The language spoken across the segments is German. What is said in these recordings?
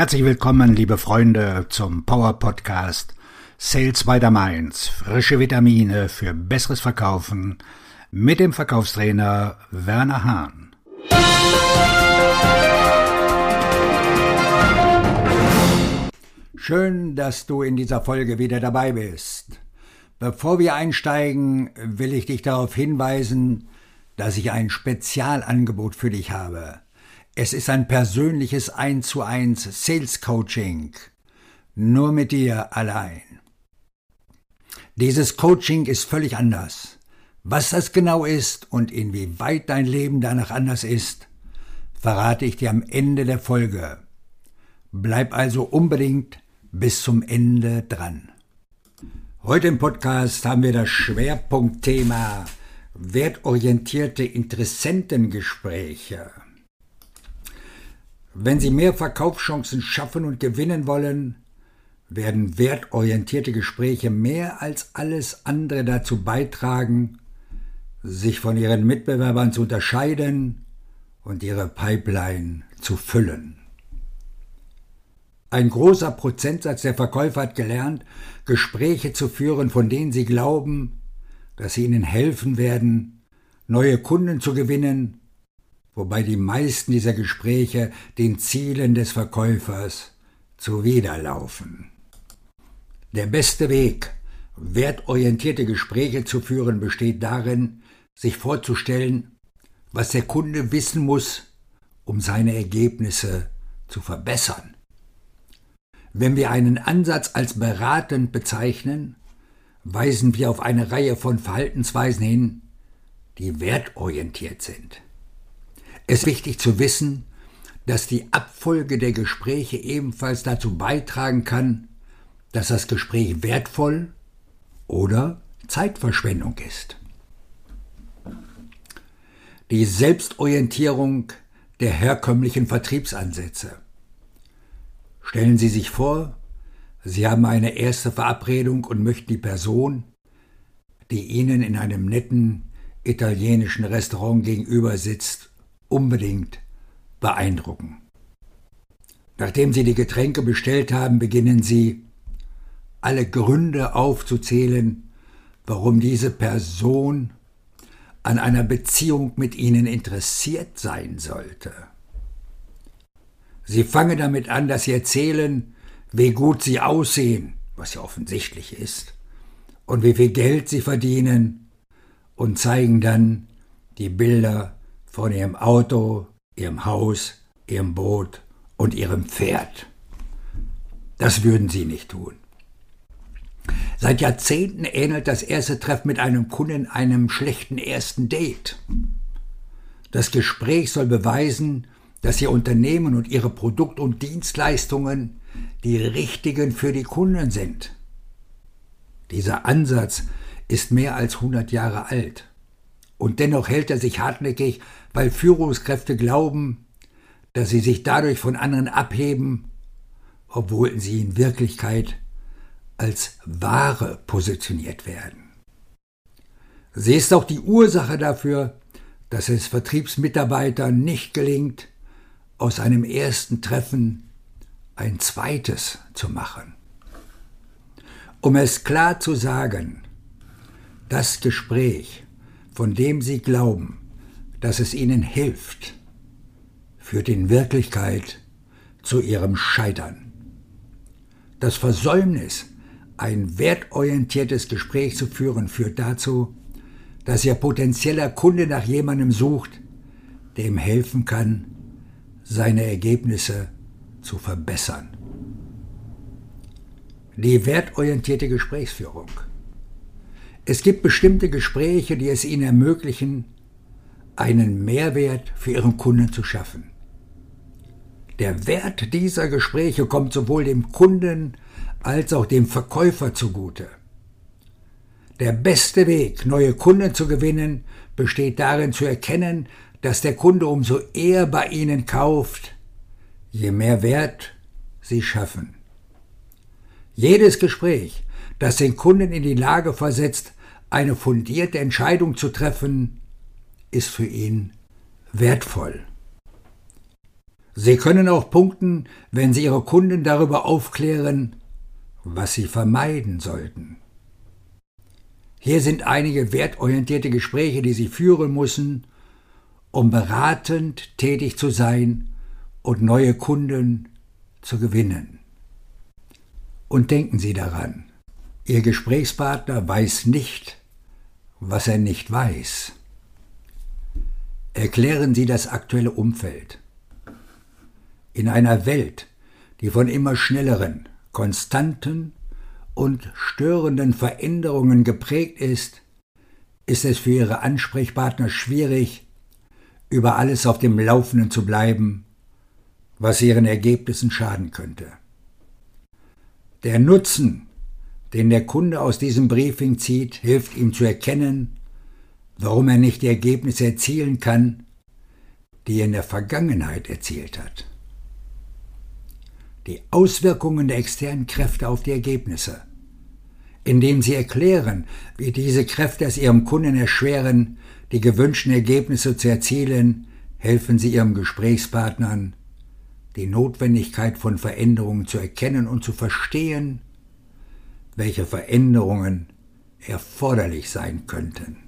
Herzlich willkommen, liebe Freunde, zum Power Podcast Sales by the Mainz. Frische Vitamine für besseres Verkaufen mit dem Verkaufstrainer Werner Hahn. Schön, dass du in dieser Folge wieder dabei bist. Bevor wir einsteigen, will ich dich darauf hinweisen, dass ich ein Spezialangebot für dich habe. Es ist ein persönliches 1 zu 1 Sales Coaching. Nur mit dir allein. Dieses Coaching ist völlig anders. Was das genau ist und inwieweit dein Leben danach anders ist, verrate ich dir am Ende der Folge. Bleib also unbedingt bis zum Ende dran. Heute im Podcast haben wir das Schwerpunktthema wertorientierte Interessentengespräche. Wenn Sie mehr Verkaufschancen schaffen und gewinnen wollen, werden wertorientierte Gespräche mehr als alles andere dazu beitragen, sich von ihren Mitbewerbern zu unterscheiden und ihre Pipeline zu füllen. Ein großer Prozentsatz der Verkäufer hat gelernt, Gespräche zu führen, von denen sie glauben, dass sie ihnen helfen werden, neue Kunden zu gewinnen, wobei die meisten dieser Gespräche den Zielen des Verkäufers zuwiderlaufen. Der beste Weg, wertorientierte Gespräche zu führen, besteht darin, sich vorzustellen, was der Kunde wissen muss, um seine Ergebnisse zu verbessern. Wenn wir einen Ansatz als beratend bezeichnen, weisen wir auf eine Reihe von Verhaltensweisen hin, die wertorientiert sind. Es ist wichtig zu wissen, dass die Abfolge der Gespräche ebenfalls dazu beitragen kann, dass das Gespräch wertvoll oder Zeitverschwendung ist. Die Selbstorientierung der herkömmlichen Vertriebsansätze. Stellen Sie sich vor, Sie haben eine erste Verabredung und möchten die Person, die Ihnen in einem netten italienischen Restaurant gegenüber sitzt, unbedingt beeindrucken. Nachdem Sie die Getränke bestellt haben, beginnen Sie alle Gründe aufzuzählen, warum diese Person an einer Beziehung mit ihnen interessiert sein sollte. Sie fangen damit an, dass sie erzählen, wie gut sie aussehen, was ja offensichtlich ist, und wie viel Geld sie verdienen, und zeigen dann die Bilder von ihrem Auto, ihrem Haus, ihrem Boot und ihrem Pferd. Das würden sie nicht tun. Seit Jahrzehnten ähnelt das erste Treffen mit einem Kunden einem schlechten ersten Date. Das Gespräch soll beweisen, dass Ihr Unternehmen und Ihre Produkt- und Dienstleistungen die richtigen für die Kunden sind. Dieser Ansatz ist mehr als 100 Jahre alt. Und dennoch hält er sich hartnäckig, weil Führungskräfte glauben, dass sie sich dadurch von anderen abheben, obwohl sie in Wirklichkeit als Ware positioniert werden. Sie ist auch die Ursache dafür, dass es Vertriebsmitarbeitern nicht gelingt, aus einem ersten Treffen ein zweites zu machen. Um es klar zu sagen, das Gespräch, von dem Sie glauben, dass es Ihnen hilft, führt in Wirklichkeit zu Ihrem Scheitern. Das Versäumnis ein wertorientiertes Gespräch zu führen führt dazu, dass Ihr potenzieller Kunde nach jemandem sucht, der ihm helfen kann, seine Ergebnisse zu verbessern. Die wertorientierte Gesprächsführung. Es gibt bestimmte Gespräche, die es Ihnen ermöglichen, einen Mehrwert für Ihren Kunden zu schaffen. Der Wert dieser Gespräche kommt sowohl dem Kunden als auch dem Verkäufer zugute. Der beste Weg, neue Kunden zu gewinnen, besteht darin zu erkennen, dass der Kunde umso eher bei Ihnen kauft, je mehr Wert Sie schaffen. Jedes Gespräch, das den Kunden in die Lage versetzt, eine fundierte Entscheidung zu treffen, ist für ihn wertvoll. Sie können auch punkten, wenn Sie Ihre Kunden darüber aufklären, was sie vermeiden sollten. Hier sind einige wertorientierte Gespräche, die Sie führen müssen, um beratend tätig zu sein und neue Kunden zu gewinnen. Und denken Sie daran, Ihr Gesprächspartner weiß nicht, was er nicht weiß. Erklären Sie das aktuelle Umfeld. In einer Welt, die von immer schnelleren, konstanten und störenden Veränderungen geprägt ist, ist es für Ihre Ansprechpartner schwierig, über alles auf dem Laufenden zu bleiben, was Ihren Ergebnissen schaden könnte. Der Nutzen, den der Kunde aus diesem Briefing zieht, hilft ihm zu erkennen, warum er nicht die Ergebnisse erzielen kann, die er in der Vergangenheit erzielt hat. Die Auswirkungen der externen Kräfte auf die Ergebnisse, indem sie erklären, wie diese Kräfte es ihrem Kunden erschweren, die gewünschten Ergebnisse zu erzielen, helfen sie ihrem Gesprächspartnern, die Notwendigkeit von Veränderungen zu erkennen und zu verstehen, welche Veränderungen erforderlich sein könnten.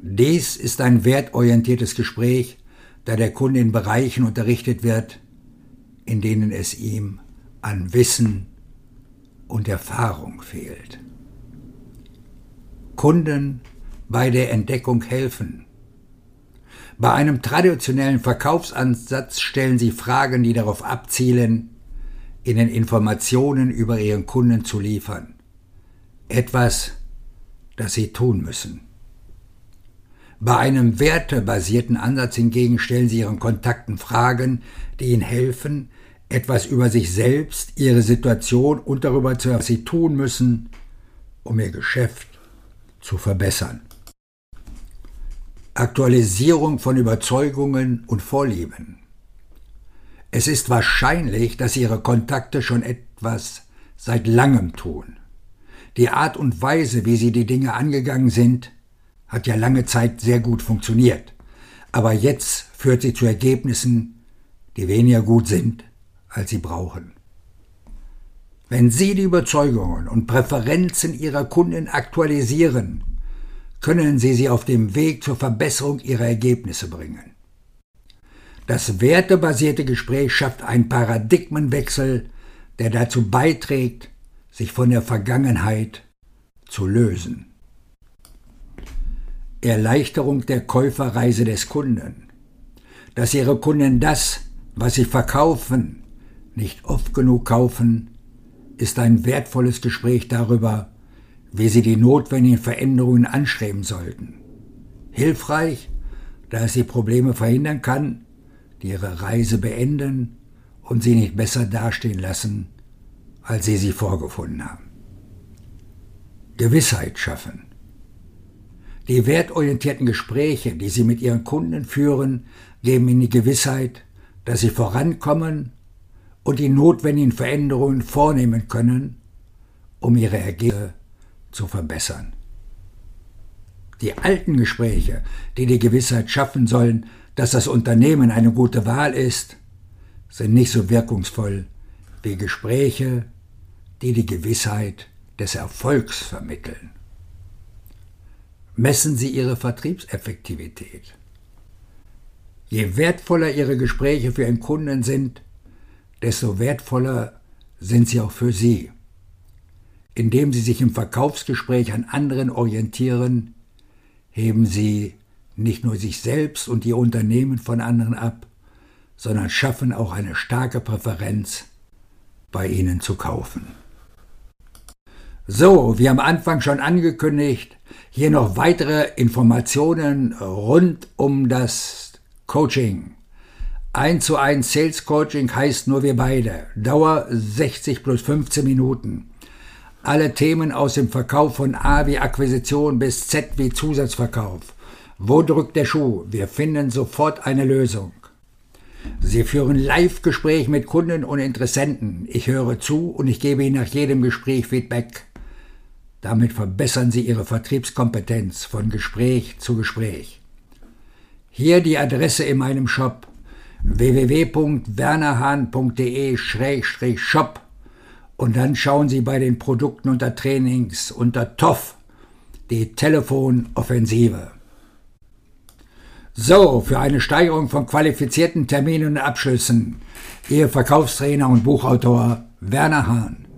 Dies ist ein wertorientiertes Gespräch, da der Kunde in Bereichen unterrichtet wird, in denen es ihm an Wissen und Erfahrung fehlt. Kunden bei der Entdeckung helfen. Bei einem traditionellen Verkaufsansatz stellen sie Fragen, die darauf abzielen, ihnen Informationen über ihren Kunden zu liefern. Etwas, das sie tun müssen. Bei einem wertebasierten Ansatz hingegen stellen Sie Ihren Kontakten Fragen, die Ihnen helfen, etwas über sich selbst, Ihre Situation und darüber zu was Sie tun müssen, um Ihr Geschäft zu verbessern. Aktualisierung von Überzeugungen und Vorlieben. Es ist wahrscheinlich, dass Ihre Kontakte schon etwas seit langem tun. Die Art und Weise, wie Sie die Dinge angegangen sind, hat ja lange Zeit sehr gut funktioniert. Aber jetzt führt sie zu Ergebnissen, die weniger gut sind, als sie brauchen. Wenn Sie die Überzeugungen und Präferenzen Ihrer Kunden aktualisieren, können Sie sie auf dem Weg zur Verbesserung Ihrer Ergebnisse bringen. Das wertebasierte Gespräch schafft einen Paradigmenwechsel, der dazu beiträgt, sich von der Vergangenheit zu lösen. Erleichterung der Käuferreise des Kunden. Dass Ihre Kunden das, was Sie verkaufen, nicht oft genug kaufen, ist ein wertvolles Gespräch darüber, wie Sie die notwendigen Veränderungen anstreben sollten. Hilfreich, da es die Probleme verhindern kann, die Ihre Reise beenden und Sie nicht besser dastehen lassen, als Sie sie vorgefunden haben. Gewissheit schaffen. Die wertorientierten Gespräche, die Sie mit Ihren Kunden führen, geben Ihnen die Gewissheit, dass Sie vorankommen und die notwendigen Veränderungen vornehmen können, um Ihre Ergebnisse zu verbessern. Die alten Gespräche, die die Gewissheit schaffen sollen, dass das Unternehmen eine gute Wahl ist, sind nicht so wirkungsvoll wie Gespräche, die die Gewissheit des Erfolgs vermitteln messen Sie Ihre Vertriebseffektivität. Je wertvoller Ihre Gespräche für Ihren Kunden sind, desto wertvoller sind sie auch für Sie. Indem Sie sich im Verkaufsgespräch an anderen orientieren, heben Sie nicht nur sich selbst und Ihr Unternehmen von anderen ab, sondern schaffen auch eine starke Präferenz, bei Ihnen zu kaufen. So, wie am Anfang schon angekündigt, hier noch weitere Informationen rund um das Coaching. 1 zu 1 Sales Coaching heißt nur wir beide. Dauer 60 plus 15 Minuten. Alle Themen aus dem Verkauf von A wie Akquisition bis Z wie Zusatzverkauf. Wo drückt der Schuh? Wir finden sofort eine Lösung. Sie führen Live-Gespräch mit Kunden und Interessenten. Ich höre zu und ich gebe Ihnen nach jedem Gespräch Feedback. Damit verbessern Sie Ihre Vertriebskompetenz von Gespräch zu Gespräch. Hier die Adresse in meinem Shop www.wernerhahn.de-shop und dann schauen Sie bei den Produkten unter Trainings unter TOF die Telefonoffensive. So, für eine Steigerung von qualifizierten Terminen und Abschlüssen, Ihr Verkaufstrainer und Buchautor Werner Hahn.